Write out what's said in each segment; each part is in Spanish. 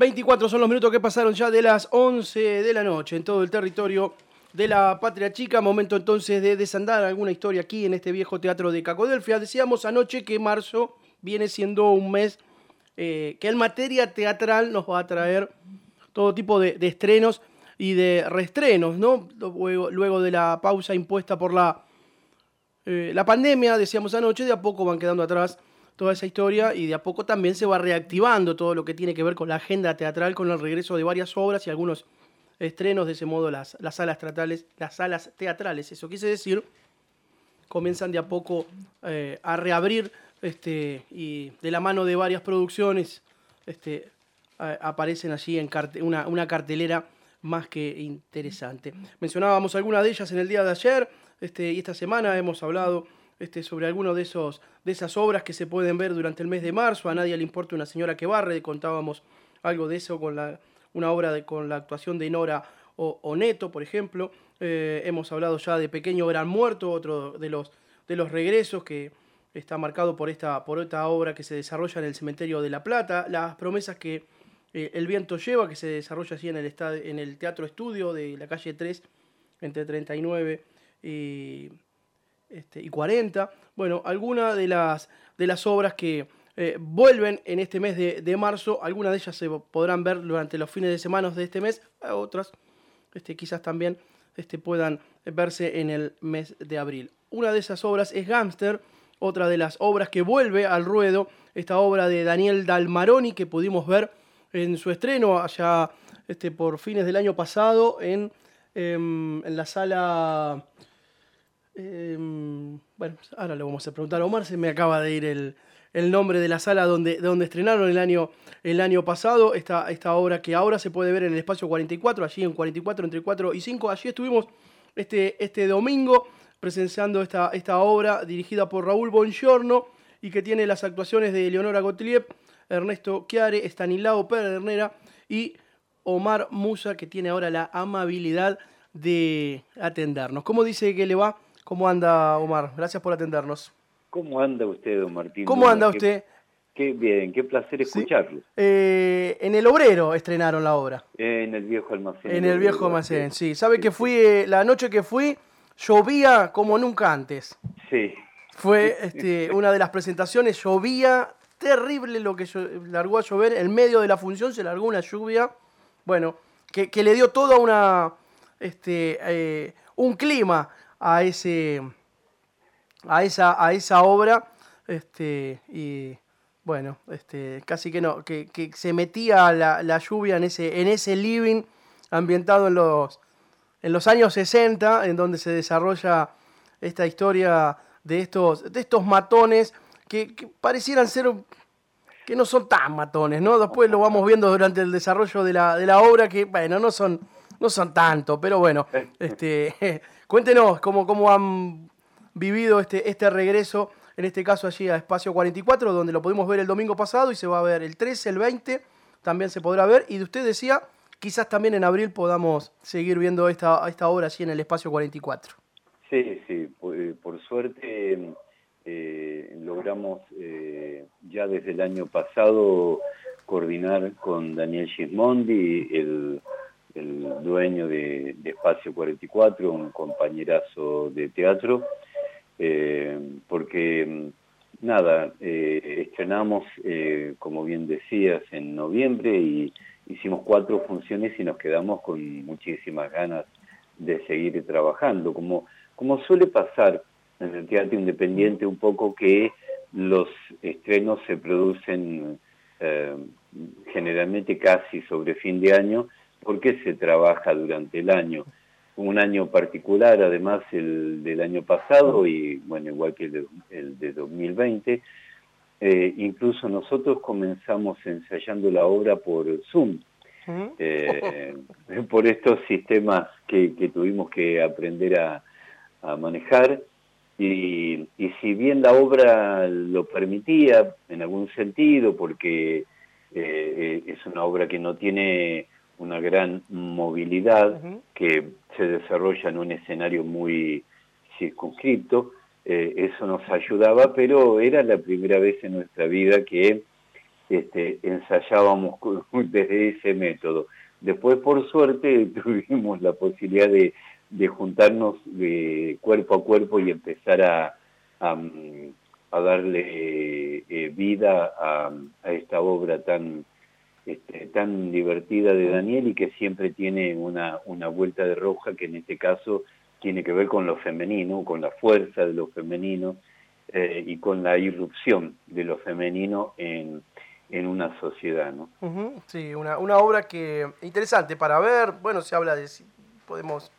24 son los minutos que pasaron ya de las 11 de la noche en todo el territorio de la Patria Chica. Momento entonces de desandar alguna historia aquí en este viejo teatro de Cacodelfia. Decíamos anoche que marzo viene siendo un mes eh, que en materia teatral nos va a traer todo tipo de, estrenos y de reestrenos, ¿no? Luego, de la pausa impuesta por la, eh, la pandemia, decíamos anoche, de a poco van quedando atrás toda esa historia y de a poco también se va reactivando todo lo que tiene que ver con la agenda teatral, con el regreso de varias obras y algunos estrenos, de ese modo las, las salas teatrales, las salas teatrales, eso quise decir, comienzan de a poco eh, a reabrir este, y de la mano de varias producciones este, aparecen allí en una, una, cartelera más que interesante. Mencionábamos algunas de ellas en el día de ayer este, y esta semana hemos hablado este, sobre algunas de, esos, de esas obras que se pueden ver durante el mes de marzo. A nadie le importa una señora que barre, contábamos algo de eso con la, una obra de, con la actuación de Nora o, Neto, por ejemplo. Eh, hemos hablado ya de Pequeño Gran Muerto, otro de los, de los regresos que está marcado por esta, por esta obra que se desarrolla en el Cementerio de La Plata. Las promesas que eh, El Viento Lleva, que se desarrolla así en el, en el Teatro Estudio de la calle 3, entre 39 y este, y 40. Bueno, algunas de las, de las obras que eh, vuelven en este mes de, marzo, algunas de ellas se podrán ver durante los fines de semana de este mes, otras este, quizás también este, puedan verse en el mes de abril. Una de esas obras es Gamster, otra de las obras que vuelve al ruedo, esta obra de Daniel Dalmaroni que pudimos ver en su estreno allá este, por fines del año pasado en, em, en la sala Em, bueno, ahora le vamos a preguntar a Omar, se me acaba de ir el, nombre de la sala donde, donde estrenaron el año, el año pasado esta, esta obra que ahora se puede ver en el espacio 44, allí en 44, entre 4 y 5. Allí estuvimos este, este domingo presenciando esta, esta obra dirigida por Raúl Bongiorno y que tiene las actuaciones de Leonora Gottlieb, Ernesto Chiare, Estanislao Pedernera y Omar Musa, que tiene ahora la amabilidad de atendernos. ¿Cómo dice que le va? ¿Cómo anda, Omar? Gracias por atendernos. ¿Cómo anda usted, don Martín? ¿Cómo anda usted? Qué bien, qué placer escucharlo. Eh, en el Obrero estrenaron la obra. en el viejo almacén. En el viejo almacén, sí. ¿Sabe que fui, eh, la noche que fui, llovía como nunca antes? Sí. Fue este, una de las presentaciones, llovía terrible lo que largó a llover. En medio de la función se largó una lluvia, bueno, que, le dio todo una, este, eh, un clima a ese a esa, a esa obra este, y bueno, este, casi que no, que, se metía la, la, lluvia en ese, en ese living ambientado en los, en los años 60, en donde se desarrolla esta historia de estos, de estos matones que, parecieran ser que no son tan matones, ¿no? Después lo vamos viendo durante el desarrollo de la, de la obra que, bueno, no son, no son tanto, pero bueno, este, Cuéntenos cómo, cómo han vivido este, este regreso, en este caso allí a Espacio 44, donde lo pudimos ver el domingo pasado y se va a ver el 13, el 20, también se podrá ver. Y de usted decía, quizás también en abril podamos seguir viendo esta, esta obra allí en el Espacio 44. Sí, sí, por, eh, suerte eh, logramos eh, ya desde el año pasado coordinar con Daniel Gismondi, el el dueño de, Espacio 44, un compañerazo de teatro, eh, porque mm, nada, eh, estrenamos, eh, como bien decías, en noviembre y hicimos cuatro funciones y nos quedamos con muchísimas ganas de seguir trabajando, como, como suele pasar en el teatro independiente un poco que los estrenos se producen generalmente casi sobre fin de año por qué se trabaja durante el año. Un año particular, además, el del año pasado y, bueno, igual que el de, 2020. Eh, incluso nosotros comenzamos ensayando la obra por Zoom, eh, por estos sistemas que, tuvimos que aprender a, manejar. Y, si bien la obra lo permitía en algún sentido, porque eh, es una obra que no tiene una gran movilidad que se desarrolla en un escenario muy circunscripto. Eh, eso nos ayudaba, pero era la primera vez en nuestra vida que este, ensayábamos desde ese método. Después, por suerte, tuvimos la posibilidad de, juntarnos de cuerpo a cuerpo y empezar a, a, darle eh, vida a, esta obra tan, este, tan divertida de Daniel y que siempre tiene una, una vuelta de roja que en este caso tiene que ver con lo femenino, con la fuerza de lo femenino eh, y con la irrupción de lo femenino en, en una sociedad. ¿no? Sí, una, una, obra que interesante para ver, bueno, se habla de, podemos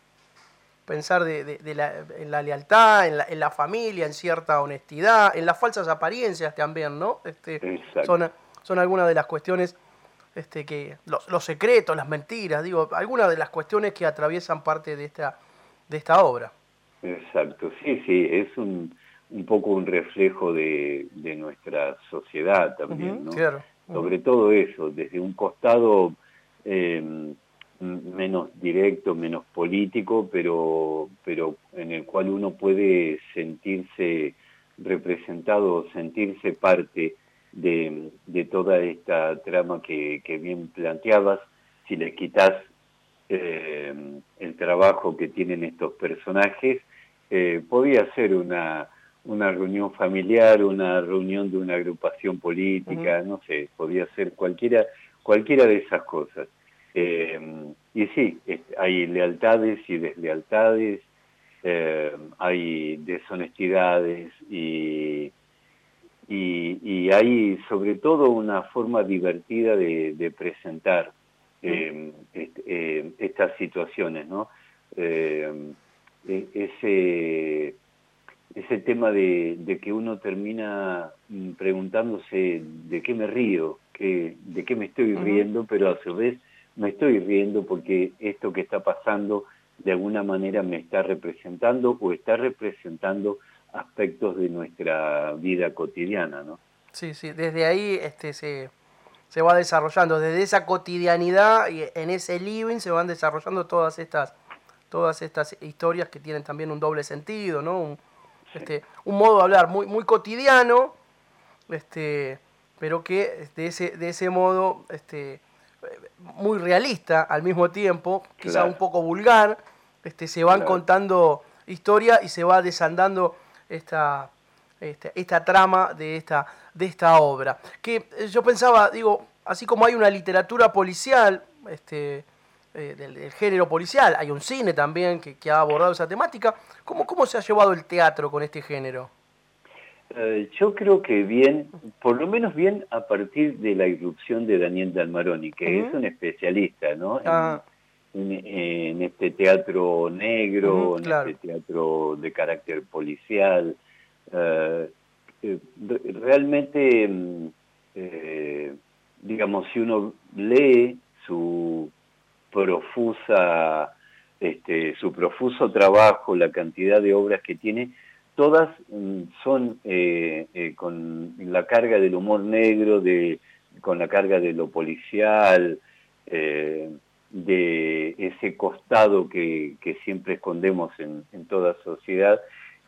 pensar de, de, la, en la lealtad, en la, en la, familia, en cierta honestidad, en las falsas apariencias también, ¿no? Este, son, son algunas de las cuestiones este, que, los, los, secretos, las mentiras, digo, algunas de las cuestiones que atraviesan parte de esta, de esta obra. Exacto, sí, sí, es un, un poco un reflejo de, de nuestra sociedad también, ¿no? Sobre todo eso, desde un costado eh, menos directo, menos político, pero, pero en el cual uno puede sentirse representado, sentirse parte de, de toda esta trama que, que, bien planteabas, si le quitas eh, el trabajo que tienen estos personajes, eh, podía ser una una reunión familiar, una reunión de una agrupación política, no sé, podía ser cualquiera, cualquiera de esas cosas. Eh, y sí, hay lealtades y deslealtades, eh, hay deshonestidades y, y, hay sobre todo una forma divertida de, presentar eh, estas situaciones, ¿no? E, ese ese tema de, que uno termina mm, preguntándose de qué me río, que, de qué me estoy riendo, pero a su vez me estoy riendo porque esto que está pasando de alguna manera me está representando o está representando aspectos de nuestra vida cotidiana, ¿no? Sí, sí, desde ahí este, se, se va desarrollando, desde esa cotidianidad y en ese living se van desarrollando todas estas, todas estas historias que tienen también un doble sentido, ¿no? este, un modo de hablar muy, muy cotidiano, este, pero que de ese, de ese modo este, muy realista al mismo tiempo, quizá un poco vulgar, este, se van contando historias y se va desandando esta, esta, esta, trama de esta, de esta obra. Que yo pensaba, digo, así como hay una literatura policial, este, eh, del, género policial, hay un cine también que, ha abordado esa temática. ¿Cómo, ¿Cómo se ha llevado el teatro con este género? Eh, yo creo que bien, por lo menos bien a partir de la irrupción de Daniel Dalmaroni, que es un especialista ¿no? En, este teatro negro, en este teatro de carácter policial. Eh, realmente, mm, digamos, si uno lee su profusa, este, su profuso trabajo, la cantidad de obras que tiene, todas mm, son eh, eh, con la carga del humor negro, de, con la carga de lo policial, eh, de ese costado que, siempre escondemos en, toda sociedad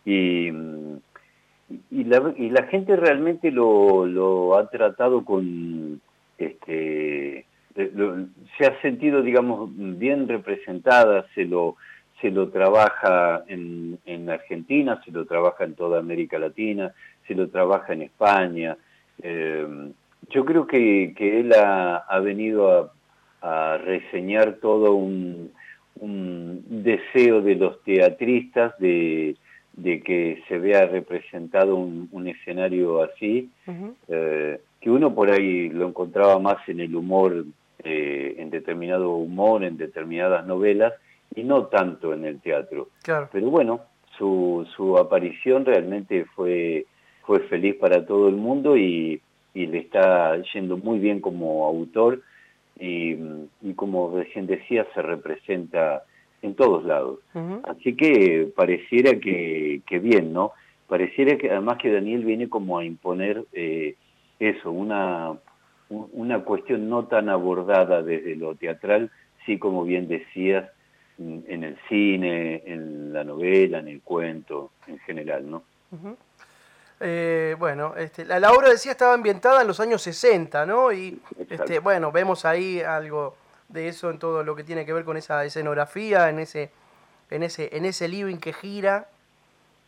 y, y, la, y la gente realmente lo, lo ha tratado con este eh, se ha sentido, digamos, bien representada, se lo, se lo trabaja en, en Argentina, se lo trabaja en toda América Latina, se lo trabaja en España. Eh, yo creo que, que él ha, ha venido a, reseñar todo un, un, deseo de los teatristas de, de que se vea representado un, un escenario así, eh, que uno por ahí lo encontraba más en el humor eh, en determinado humor, en determinadas novelas, y no tanto en el teatro. Pero bueno, su, su aparición realmente fue, fue feliz para todo el mundo y, y le está yendo muy bien como autor y, y, como recién decía, se representa en todos lados. Así que pareciera que, que, bien, ¿no? Pareciera que además que Daniel viene como a imponer eh, eso, una una cuestión no tan abordada desde lo teatral, sí como bien decías, en el cine, en la novela, en el cuento, en general, ¿no? Eh, bueno, este, la, obra decía estaba ambientada en los años 60, ¿no? Y este, bueno, vemos ahí algo de eso en todo lo que tiene que ver con esa escenografía, en ese, en ese, en ese living que gira,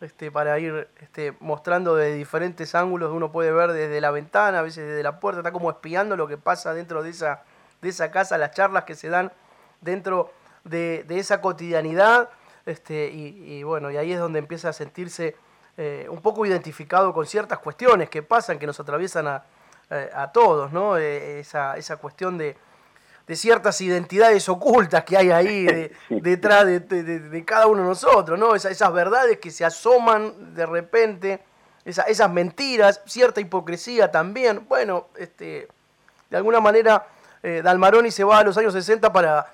este, para ir este, mostrando de diferentes ángulos, uno puede ver desde la ventana, a veces desde la puerta, está como espiando lo que pasa dentro de esa, de esa casa, las charlas que se dan dentro de, esa cotidianidad, este, y, bueno, y ahí es donde empieza a sentirse eh, un poco identificado con ciertas cuestiones que pasan, que nos atraviesan a, eh, todos, ¿no? Eh, esa, esa cuestión de, de ciertas identidades ocultas que hay ahí detrás de, cada uno de nosotros, ¿no? esas verdades que se asoman de repente, esas mentiras, cierta hipocresía también. Bueno, este, de alguna manera eh, Dalmaroni se va a los años 60 para,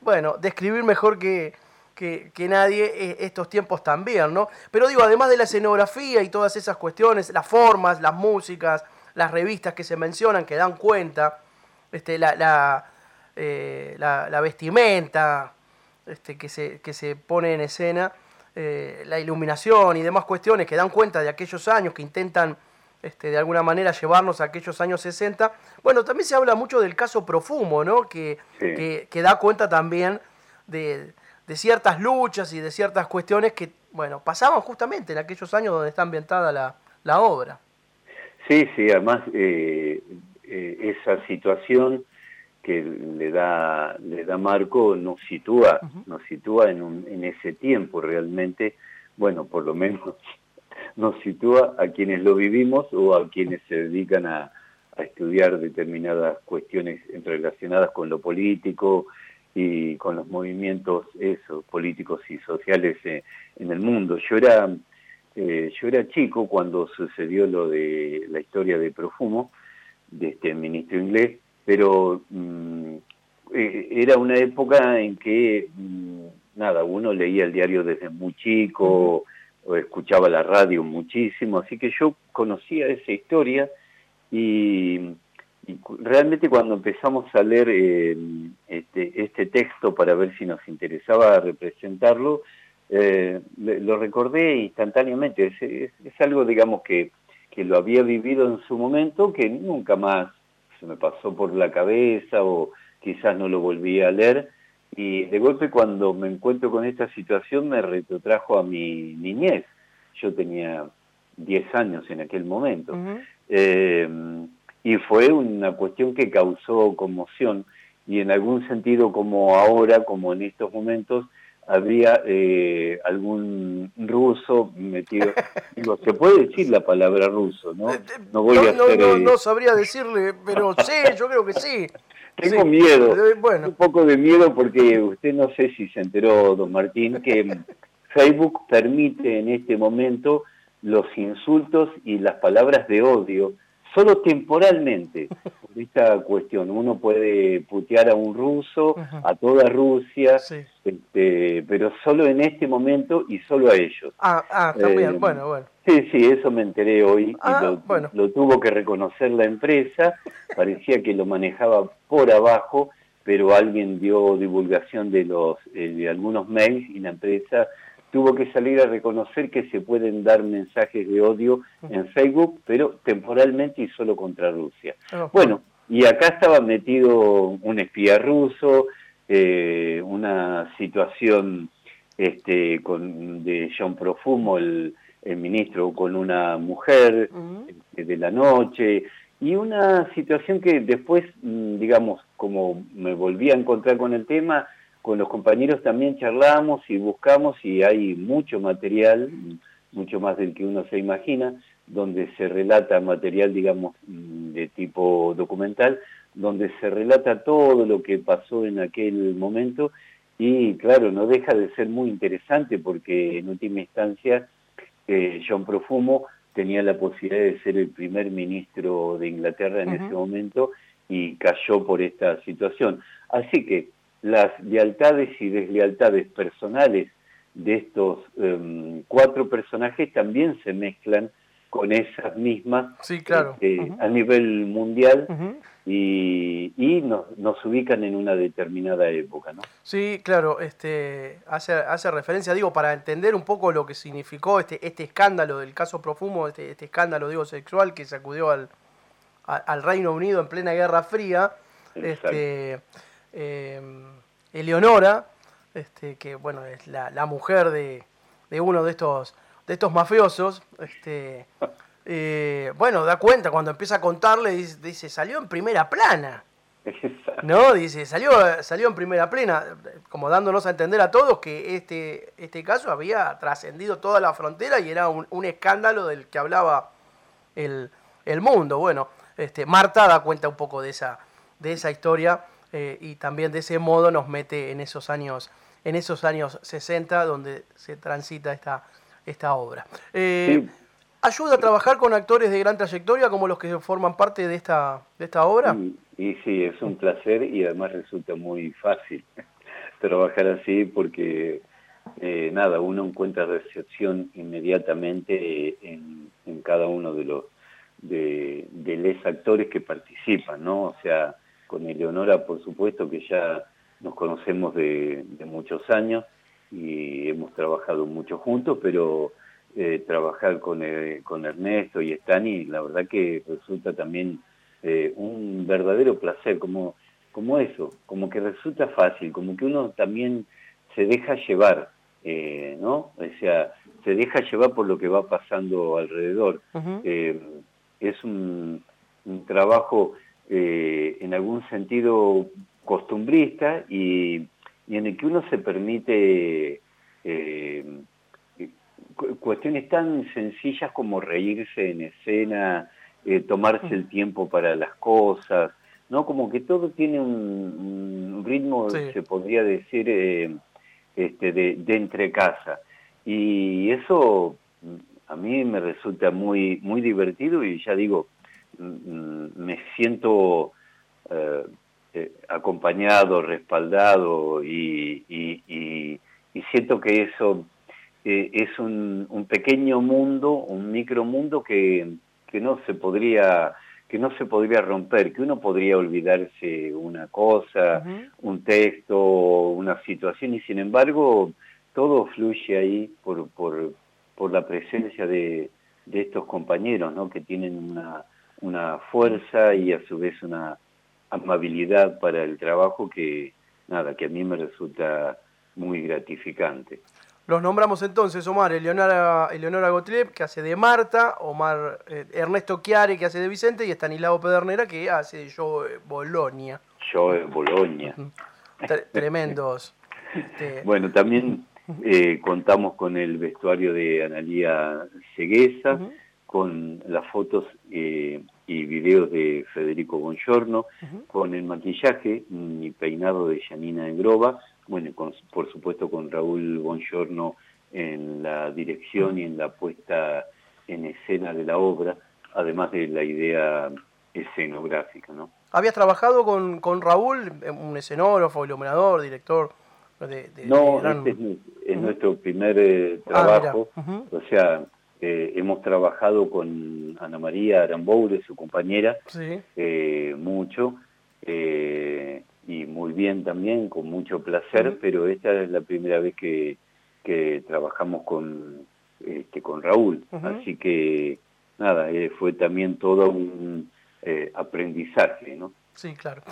bueno, describir mejor que, que, nadie eh, estos tiempos también, ¿no? Pero digo, además de la escenografía y todas esas cuestiones, las formas, las músicas, las revistas que se mencionan, que dan cuenta, este, la, la, eh, la, vestimenta este, que, se, que se pone en escena, eh, la iluminación y demás cuestiones que dan cuenta de aquellos años, que intentan este, de alguna manera llevarnos a aquellos años 60. Bueno, también se habla mucho del caso Profumo, ¿no? que, que, da cuenta también de, de, ciertas luchas y de ciertas cuestiones que bueno, pasaban justamente en aquellos años donde está ambientada la, la obra. Sí, sí, además eh, eh, esa situación que le da le da marco nos sitúa nos sitúa en, un, en ese tiempo realmente bueno por lo menos nos sitúa a quienes lo vivimos o a quienes se dedican a, estudiar determinadas cuestiones relacionadas con lo político y con los movimientos esos políticos y sociales eh, en, el mundo. Yo era eh, yo era chico cuando sucedió lo de la historia de Profumo de este ministro inglés, pero mm, eh, era una época en que, mm, nada, uno leía el diario desde muy chico, o escuchaba la radio muchísimo, así que yo conocía esa historia y, realmente cuando empezamos a leer eh, este, este texto para ver si nos interesaba representarlo, eh, lo recordé instantáneamente. es, algo, digamos, que que lo había vivido en su momento, que nunca más se me pasó por la cabeza o quizás no lo volví a leer. Y de golpe cuando me encuentro con esta situación me retrotrajo a mi niñez. Yo tenía 10 años en aquel momento. Eh, y fue una cuestión que causó conmoción y en algún sentido como ahora, como en estos momentos, habría eh, algún ruso metido. Digo, se puede decir la palabra ruso, ¿no? Eh, no voy a hacer, no, no, sabría decirle, pero sí, yo creo que sí. Tengo miedo, bueno. un poco de miedo porque usted no sé si se enteró, don Martín, que Facebook permite en este momento los insultos y las palabras de odio solo temporalmente por esta cuestión. Uno puede putear a un ruso, a toda Rusia, este, pero solo en este momento y solo a ellos. Ah, ah también, eh, bueno, bueno. Sí, sí, eso me enteré hoy y ah, lo, tuvo que reconocer la empresa. Parecía que lo manejaba por abajo, pero alguien dio divulgación de los eh, de algunos mails y la empresa tuvo que salir a reconocer que se pueden dar mensajes de odio en Facebook, pero temporalmente y solo contra Rusia. Bueno, y acá estaba metido un espía ruso, eh, una situación este, con, de John Profumo, el, ministro, con una mujer este, de la noche, y una situación que después, mm, digamos, como me volví a encontrar con el tema, con los compañeros también charlamos y buscamos y hay mucho material, mucho más del que uno se imagina, donde se relata material, digamos, de tipo documental, donde se relata todo lo que pasó en aquel momento y claro, no deja de ser muy interesante porque en última instancia eh, John Profumo tenía la posibilidad de ser el primer ministro de Inglaterra en ese momento y cayó por esta situación. Así que las lealtades y deslealtades personales de estos em, cuatro personajes también se mezclan con esas mismas sí, claro. Este, a nivel mundial y, y nos, nos, ubican en una determinada época, ¿no? Sí, claro, este, hace, hace referencia, digo, para entender un poco lo que significó este, este escándalo del caso Profumo, este, este escándalo, digo, sexual que sacudió al, al Reino Unido en plena Guerra Fría, este, em, Eleonora, este, que bueno, es la, la mujer de, de, uno de estos, de estos mafiosos, este, eh, bueno, da cuenta cuando empieza a contarle, dice, salió en primera plana. ¿No? Dice, salió, salió en primera plana, como dándonos a entender a todos que este, este caso había trascendido toda la frontera y era un, escándalo del que hablaba el, el, mundo. Bueno, este, Marta da cuenta un poco de esa, de esa historia eh, y también de ese modo nos mete en esos años, en esos años 60 donde se transita esta, esta obra. Eh, ¿Ayuda a trabajar con actores de gran trayectoria como los que forman parte de esta, de esta obra? Y, sí, es un placer y además resulta muy fácil trabajar así porque, eh, nada, uno encuentra recepción inmediatamente en, cada uno de los de, de los actores que participan, ¿no? O sea, con Eleonora, por supuesto, que ya nos conocemos de, de muchos años y hemos trabajado mucho juntos, pero eh, trabajar con, eh, con Ernesto y Stani, la verdad que resulta también eh, un verdadero placer, como, como eso, como que resulta fácil, como que uno también se deja llevar, ¿no? O sea, se deja llevar por lo que va pasando alrededor. es un, un trabajo en algún sentido costumbrista y, y, en el que uno se permite cuestiones tan sencillas como reírse en escena, eh, tomarse el tiempo para las cosas, ¿no? Como que todo tiene un, ritmo, se podría decir, eh, este, de, de entre casa. Y eso a mí me resulta muy, muy divertido y ya digo, me siento eh, acompañado, respaldado y, y, y siento que eso eh, es un, un, pequeño mundo, un micromundo que, que no se podría que no se podría romper, que uno podría olvidarse una cosa, un texto, una situación, y sin embargo todo fluye ahí por, por, por la presencia de, de estos compañeros, ¿no? que tienen una, una fuerza y a su vez una amabilidad para el trabajo que, nada, que a mí me resulta muy gratificante. Los nombramos entonces, Omar, Eleonora, Eleonora Gottlieb, que hace de Marta, Omar eh, Ernesto Chiari, que hace de Vicente, y Estanislao Pedernera, que hace de Joe Bologna. Joe Bologna. Tremendos. Este, bueno, también eh, contamos con el vestuario de Analía Ceguesa, con las fotos eh, y videos de Federico Bongiorno, con el maquillaje y peinado de Janina Engrova, bueno, por supuesto con Raúl Bongiorno en la dirección y en la puesta en escena de la obra, además de la idea escenográfica, ¿no? ¿Habías trabajado con, con Raúl, un escenógrafo, iluminador, director? De, no, este es, nuestro primer eh, ah, trabajo, o sea, eh, hemos trabajado con Ana María Aramboure, su compañera, eh, mucho, y muy bien también, con mucho placer, pero esta es la primera vez que, que trabajamos con, este, con Raúl, así que nada, eh, fue también todo un eh, aprendizaje, ¿no? Sí, claro.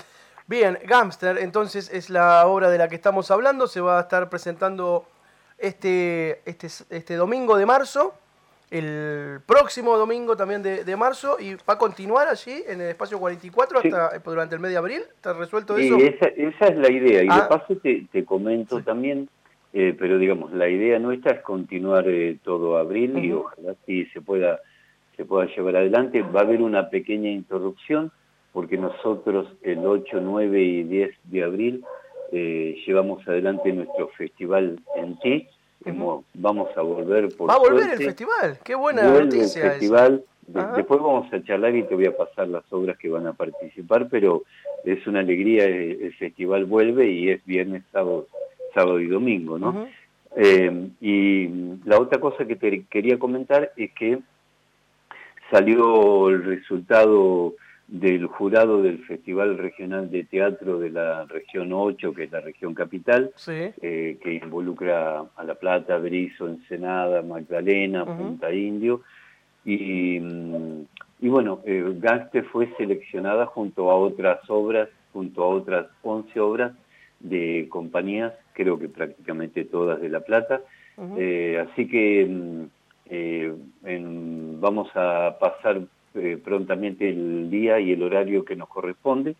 Bien, Gamster, entonces es la obra de la que estamos hablando, se va a estar presentando este, este, este domingo de marzo el próximo domingo también de, marzo y va a continuar allí en el espacio 44 hasta eh, durante el mes de abril. ¿Está resuelto eso? Esa, esa es la idea. Y de ah. paso te, te comento también, eh, pero digamos, la idea nuestra es continuar eh, todo abril y ojalá si se pueda, se pueda llevar adelante. Va a haber una pequeña interrupción porque nosotros el 8, 9 y 10 de abril llevamos adelante nuestro festival en ti vamos a volver por Va a volver el festival, qué buena noticia. El festival, después vamos a charlar y te voy a pasar las obras que van a participar, pero es una alegría, eh, el, festival vuelve y es viernes, sábado, sábado y domingo, ¿no? Eh, y la otra cosa que te quería comentar es que salió el resultado del jurado del Festival Regional de Teatro de la región 8, que es la región capital, eh, que involucra a La Plata, Berizo, Ensenada, Magdalena, Punta Indio. Y, mm, y bueno, eh, Gaste fue seleccionada junto a otras obras, junto a otras 11 obras de compañías, creo que prácticamente todas de La Plata. Eh, así que mm, vamos a pasar eh, prontamente el día y el horario que nos corresponde,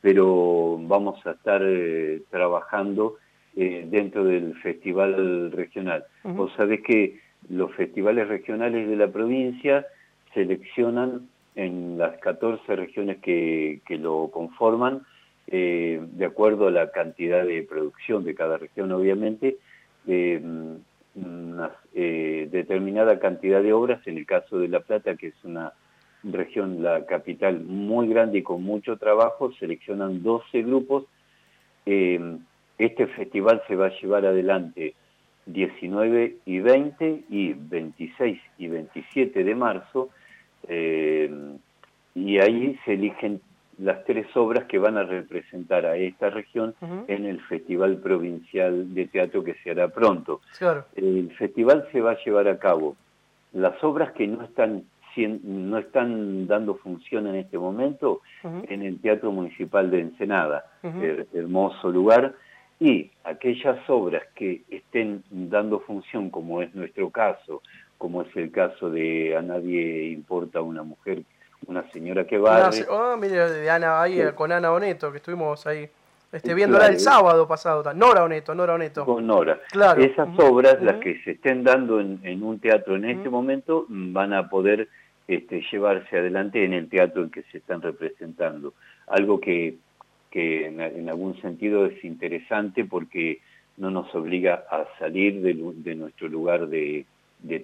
pero vamos a estar eh, trabajando eh, dentro del festival regional. Vos sabés que los festivales regionales de la provincia seleccionan en las 14 regiones que, que lo conforman, de acuerdo a la cantidad de producción de cada región, obviamente, una determinada cantidad de obras, en el caso de La Plata, que es una región, la capital, muy grande y con mucho trabajo, seleccionan 12 grupos. Eh, este festival se va a llevar adelante 19 y 20 y 26 y 27 de marzo, eh, y ahí se eligen las tres obras que van a representar a esta región en el Festival Provincial de Teatro que se hará pronto. El festival se va a llevar a cabo. Las obras que no están no están dando función en este momento en el Teatro Municipal de Ensenada, hermoso lugar, y aquellas obras que estén dando función, como es nuestro caso, como es el caso de A Nadie Importa una Mujer, una señora que va... Oh, mire, de Ana, ahí con Ana Boneto, que estuvimos ahí. Este, viéndola el sábado pasado, Nora Oneto, Nora Oneto. Con Nora. Claro. Esas obras, las que se estén dando en, un teatro en este momento, van a poder este, llevarse adelante en el teatro en que se están representando. Algo que, que en, algún sentido es interesante porque no nos obliga a salir de, nuestro lugar de,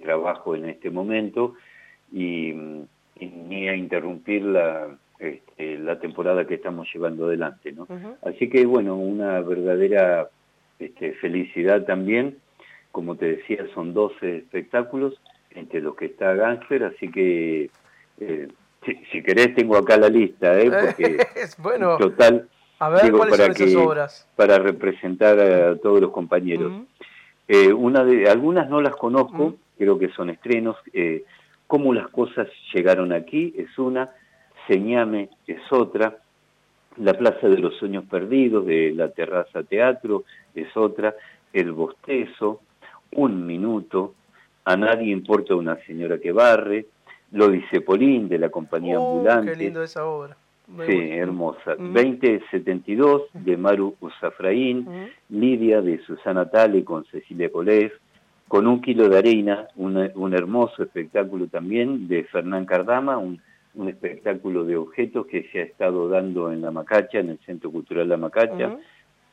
trabajo en este momento y, ni a interrumpir la, este, la temporada que estamos llevando adelante. ¿no? Así que bueno, una verdadera este, felicidad también. Como te decía, son 12 espectáculos entre los que está Gangster, así que eh, si, querés tengo acá la lista, ¿eh? porque bueno, total, a ver, ¿cuáles para son esas obras? Para representar a todos los compañeros. eh, una de, algunas no las conozco, creo que son estrenos. Eh, Cómo las cosas llegaron aquí es una, Señame es otra, La Plaza de los Sueños Perdidos de la Terraza Teatro es otra, El Bostezo, Un Minuto, a nadie importa una señora que barre, lo dice Polín de la compañía oh, ambulante. Qué lindo esa obra. sí, hermosa. 2072 de Maru Usafraín, Lidia de Susana Tale con Cecilia Colés, con un kilo de arena, un hermoso espectáculo también de Fernán Cardama, un, espectáculo de objetos que se ha estado dando en La Macacha, en el Centro Cultural La Macacha,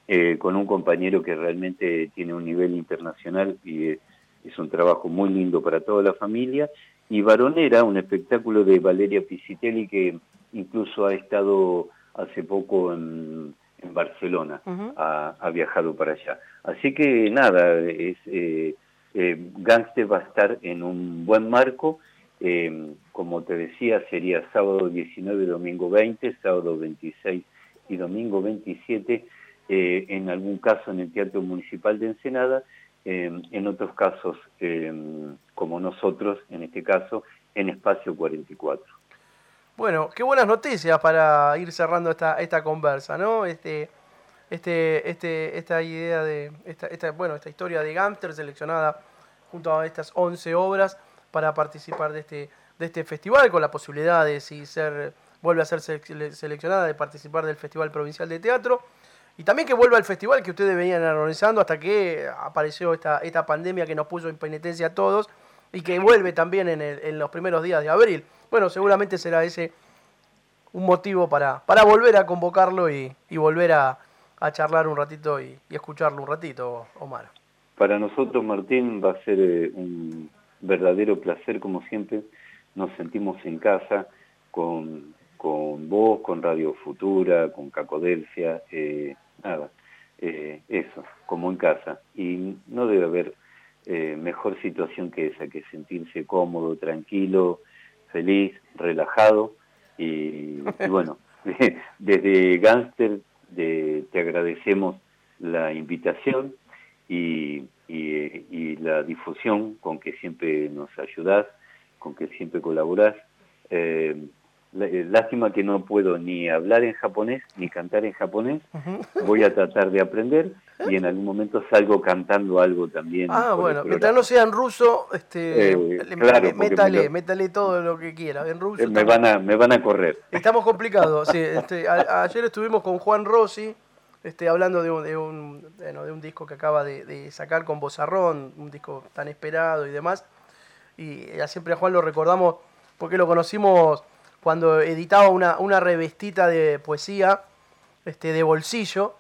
eh, con un compañero que realmente tiene un nivel internacional y es un trabajo muy lindo para toda la familia, y Baronera, un espectáculo de Valeria Pisitelli que incluso ha estado hace poco en, Barcelona, ha, viajado para allá. Así que nada, es, eh, eh, Gangster va a estar en un buen marco, eh, como te decía, sería sábado 19, domingo 20, sábado 26 y domingo 27, en algún caso en el Teatro Municipal de Ensenada, en otros casos, em, como nosotros, en este caso, en Espacio 44. Bueno, qué buenas noticias para ir cerrando esta, esta conversa, ¿no? Este, este, este, esta idea de, esta, esta, bueno, esta historia de Gamster seleccionada junto a estas 11 obras para participar de este, de este festival, con la posibilidad de si ser, vuelve a ser seleccionada, de participar del Festival Provincial de Teatro. Y también que vuelva al festival que ustedes venían organizando hasta que apareció esta, esta pandemia que nos puso en penitencia a todos y que vuelve también en, los primeros días de abril. Bueno, seguramente será ese un motivo para, para volver a convocarlo y, volver a, charlar un ratito y, escucharlo un ratito, Omar. Para nosotros, Martín, va a ser eh, un verdadero placer, como siempre. Nos sentimos en casa con, con vos, con Radio Futura, con Cacodelcia. Eh, nada, eh, eso, como en casa. Y no debe haber eh, mejor situación que esa, que sentirse cómodo, tranquilo, feliz, relajado y, bueno, desde Gánster te agradecemos la invitación y, la difusión con que siempre nos ayudás, con que siempre colaborás. Eh, lástima que no puedo ni hablar en japonés ni cantar en japonés. Voy a tratar de aprender y en algún momento salgo cantando algo también. Ah, bueno, mientras no sea en ruso, este, eh, claro, métale, métale todo lo que quiera. En ruso. Eh, me, van a, me van a correr. Estamos complicados. sí, este, ayer estuvimos con Juan Rossi. Este, hablando de un, de un, de un disco que acaba de, de sacar con Bozarrón, un disco tan esperado y demás. Y siempre a Juan lo recordamos porque lo conocimos cuando editaba una, una revestita de poesía este, de bolsillo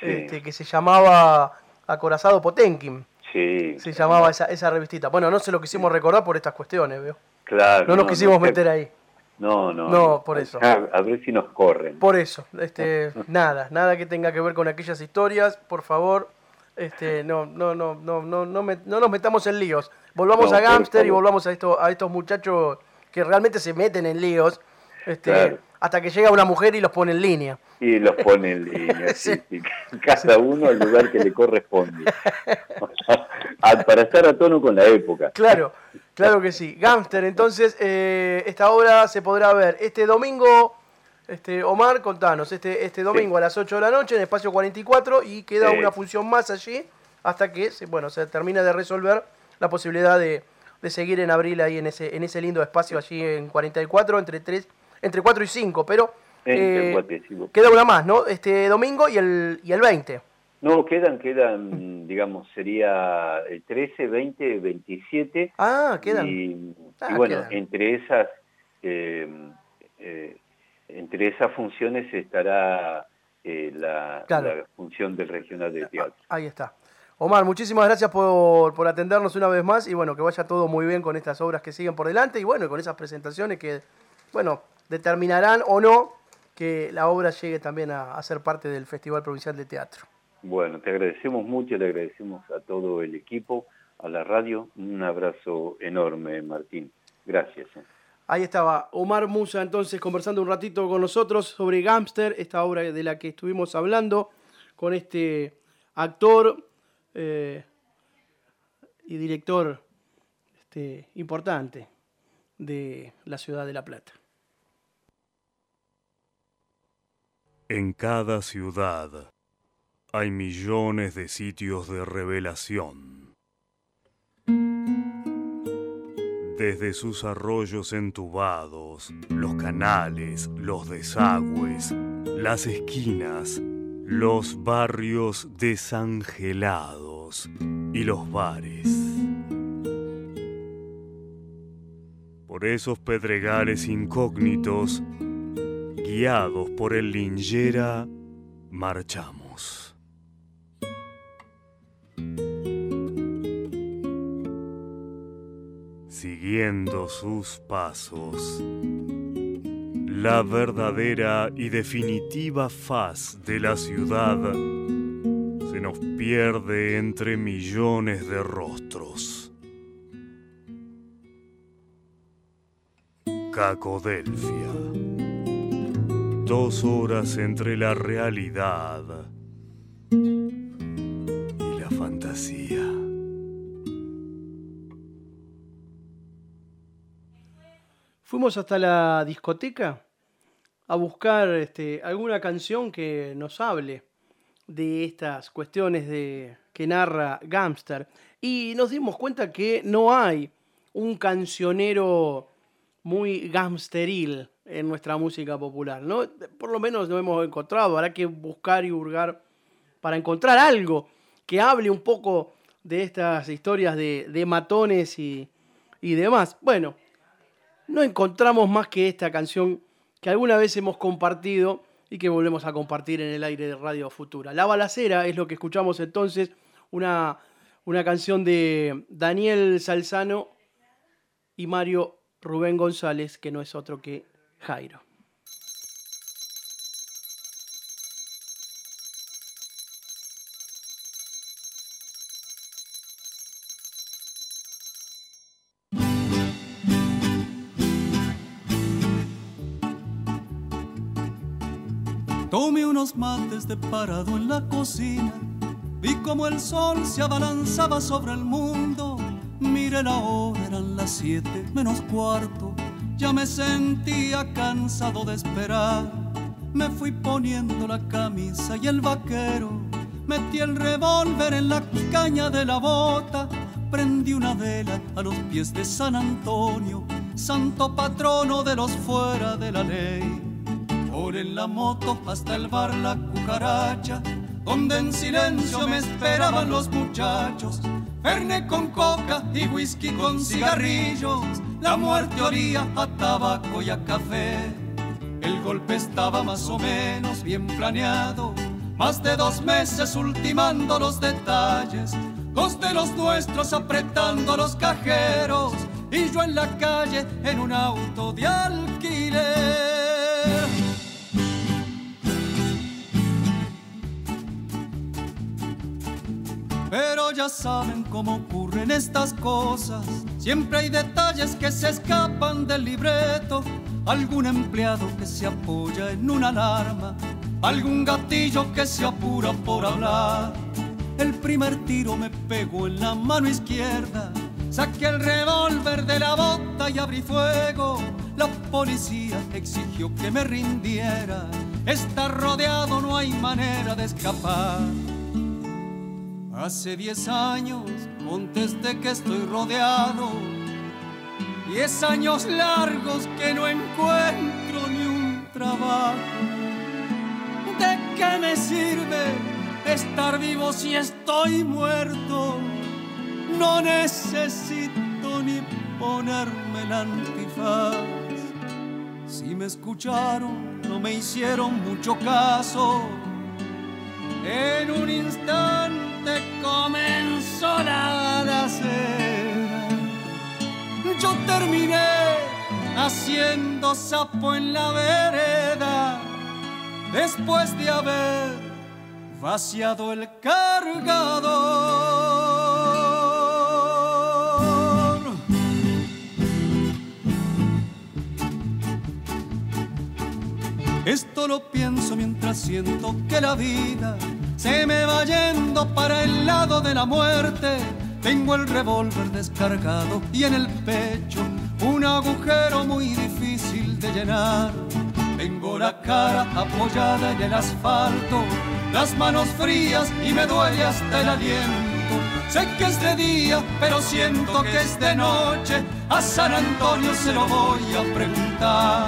este, que se llamaba Acorazado Potenkin. Sí. Se llamaba esa, esa revistita. Bueno, no se lo quisimos recordar por estas cuestiones, veo. Claro. No nos quisimos meter ahí. No, no. No, por eso. A, ver si nos corren. Por eso. Este, nada, nada que tenga que ver con aquellas historias, por favor. Este, no, no, no, no, no, no, no nos metamos en líos. Volvamos a Gamster y volvamos a, esto, a estos muchachos que realmente se meten en líos este, hasta que llega una mujer y los pone en línea. Y los pone en línea, sí. cada uno al lugar que le corresponde. Para estar a tono con la época. Claro, claro que sí. Gangster, entonces, eh, esta obra se podrá ver este domingo. Este, Omar, contanos, este, este domingo a las 8 de la noche en Espacio 44 y queda una función más allí hasta que bueno, se termina de resolver la posibilidad de, de seguir en abril ahí en ese, en ese lindo espacio allí en 44 entre 3 entre 4 y 5, pero eh, queda una más, ¿no? Este domingo y el, y el 20. No, quedan, quedan, digamos, sería el 13, 20, 27. Ah, quedan. Y, ah, bueno, entre esas, eh, eh, entre esas funciones estará la, la, función del regional de teatro. Ahí está. Omar, muchísimas gracias por, por, atendernos una vez más y bueno, que vaya todo muy bien con estas obras que siguen por delante y bueno, con esas presentaciones que, bueno, determinarán o no que la obra llegue también a, ser parte del Festival Provincial de Teatro. Bueno, te agradecemos mucho, le agradecemos a todo el equipo, a la radio. Un abrazo enorme, Martín. Gracias. Eh. Ahí estaba Omar Musa entonces conversando un ratito con nosotros sobre Gamster, esta obra de la que estuvimos hablando con este actor eh, y director este, importante de la ciudad de La Plata. En cada ciudad hay millones de sitios de revelación. Desde sus arroyos entubados, los canales, los desagües, las esquinas, los barrios desangelados y los bares. Por esos pedregales incógnitos, guiados por el lingera, marchamos. Siguiendo sus pasos, la verdadera y definitiva faz de la ciudad se nos pierde entre millones de rostros. Cacodelfia dos horas entre la realidad y la fantasía. Fuimos hasta la discoteca a buscar este, alguna canción que nos hable de estas cuestiones de, que narra Gamster y nos dimos cuenta que no hay un cancionero muy gamsteril en nuestra música popular. ¿no? Por lo menos lo hemos encontrado. Habrá que buscar y hurgar para encontrar algo que hable un poco de estas historias de, matones y, y demás. Bueno, no encontramos más que esta canción que alguna vez hemos compartido y que volvemos a compartir en el aire de Radio Futura. La balacera es lo que escuchamos entonces, una, una canción de Daniel Salzano y Mario Rubén González, que no es otro que Jairo. Tomé unos mates de parado en la cocina, vi como el sol se abalanzaba sobre el mundo, miré la hora, eran las siete menos cuarto, ya me sentía cansado de esperar. Me fui poniendo la camisa y el vaquero. Metí el revólver en la caña de la bota. Prendí una vela a los pies de San Antonio, santo patrono de los fuera de la ley por en la moto hasta el bar La Cucaracha, donde en silencio me esperaban los muchachos. Verne con coca y whisky con cigarrillos, la muerte olía a tabaco y a café. El golpe estaba más o menos bien planeado, más de dos meses ultimando los detalles, dos de los nuestros apretando los cajeros y yo en la calle en un auto de alquiler. Pero ya saben cómo ocurren estas cosas. Siempre hay detalles que se escapan del libreto. Algún empleado que se apoya en una alarma. Algún gatillo que se apura por hablar. El primer tiro me pegó en la mano izquierda. Saqué el revólver de la bota y abrí fuego. La policía exigió que me rindiera. Está rodeado, no hay manera de escapar. Hace diez años contesté que estoy rodeado. Diez años largos que no encuentro ni un trabajo. ¿De qué me sirve estar vivo si estoy muerto? No necesito ni ponerme el antifaz. Si me escucharon, no me hicieron mucho caso. En un instante Yo terminé haciendo sapo en la vereda después de haber vaciado el cargador. Esto lo pienso mientras siento que la vida se me va yendo para el lado de la muerte. Tengo el revólver descargado y en el pecho un agujero muy difícil de llenar. Tengo la cara apoyada en el asfalto, las manos frías y me duele hasta el aliento. Sé que es de día, pero siento que es de noche. A San Antonio se lo voy a preguntar.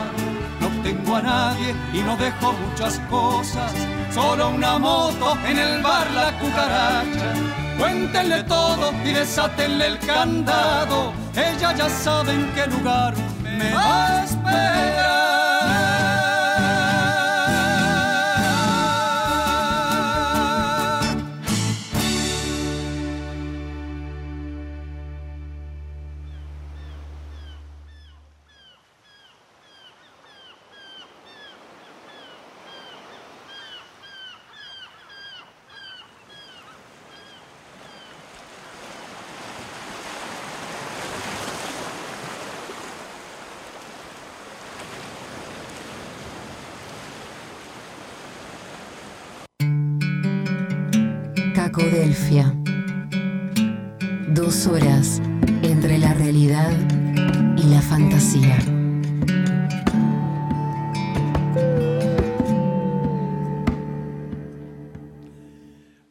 No tengo a nadie y no dejo muchas cosas solo una moto en el bar La Cucaracha. Cuéntenle todo y desátenle el candado, ella ya sabe en qué lugar me va a esperar. Cacodelfia. Dos horas entre la realidad y la fantasía.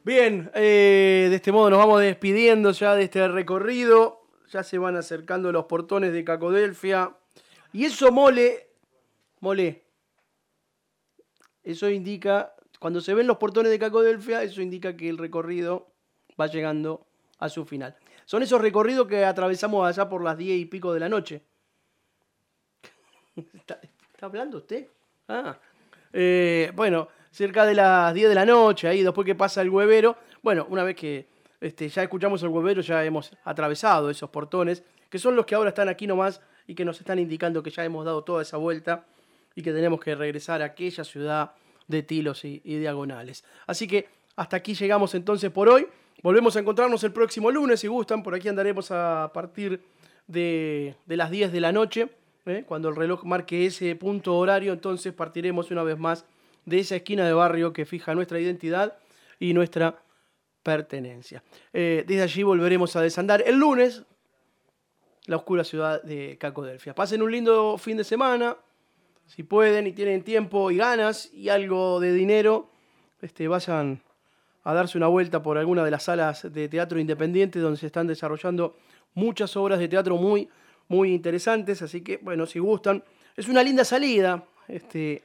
Bien, eh, de este modo nos vamos despidiendo ya de este recorrido. Ya se van acercando los portones de Cacodelfia. Y eso mole, mole. Eso indica cuando se ven los portones de Cacodelfia, eso indica que el recorrido va llegando a su final. Son esos recorridos que atravesamos allá por las diez y pico de la noche. ¿Está, hablando usted? Ah. Eh, bueno, cerca de las 10 de la noche, ahí después que pasa el huevero. Bueno, una vez que este, ya escuchamos el huevero, ya hemos atravesado esos portones, que son los que ahora están aquí nomás y que nos están indicando que ya hemos dado toda esa vuelta y que tenemos que regresar a aquella ciudad de tilos y, diagonales. Así que hasta aquí llegamos entonces por hoy. Volvemos a encontrarnos el próximo lunes si gustan. Por aquí andaremos a partir de, las 10 de la noche. ¿eh? Cuando el reloj marque ese punto horario, entonces partiremos una vez más de esa esquina de barrio que fija nuestra identidad y nuestra pertenencia. Eh, desde allí volveremos a desandar el lunes la oscura ciudad de Cacodelfia. Pasen un lindo fin de semana, si pueden y tienen tiempo y ganas y algo de dinero, este, vayan a darse una vuelta por alguna de las salas de teatro independiente donde se están desarrollando muchas obras de teatro muy, muy interesantes. Así que, bueno, si gustan, es una linda salida este,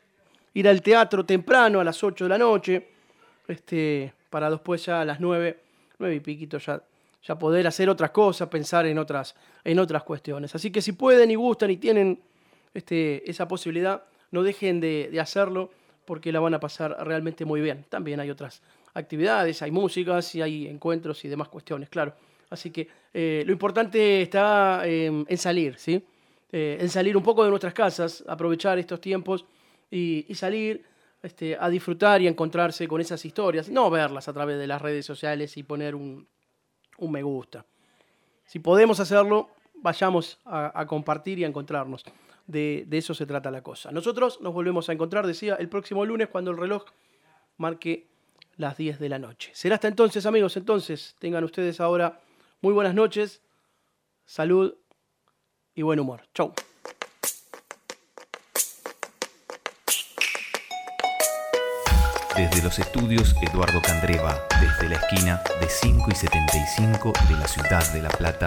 ir al teatro temprano a las 8 de la noche, este, para después ya a las 9, 9 y piquito ya, ya poder hacer otras cosas, pensar en otras, en otras cuestiones. Así que si pueden y gustan y tienen este, esa posibilidad, no dejen de, de hacerlo porque la van a pasar realmente muy bien. También hay otras actividades, hay músicas y hay encuentros y demás cuestiones, claro. Así que eh, lo importante está eh, en salir, ¿sí? Eh, en salir un poco de nuestras casas, aprovechar estos tiempos y, y salir este, a disfrutar y a encontrarse con esas historias, no verlas a través de las redes sociales y poner un, un me gusta. Si podemos hacerlo, vayamos a, a compartir y a encontrarnos. De, de, eso se trata la cosa. Nosotros nos volvemos a encontrar, decía, el próximo lunes cuando el reloj marque las 10 de la noche. Será hasta entonces, amigos. Entonces, tengan ustedes ahora muy buenas noches, salud y buen humor. Chau. Desde los estudios Eduardo Candreva, desde la esquina de 5 y 75 de la ciudad de La Plata,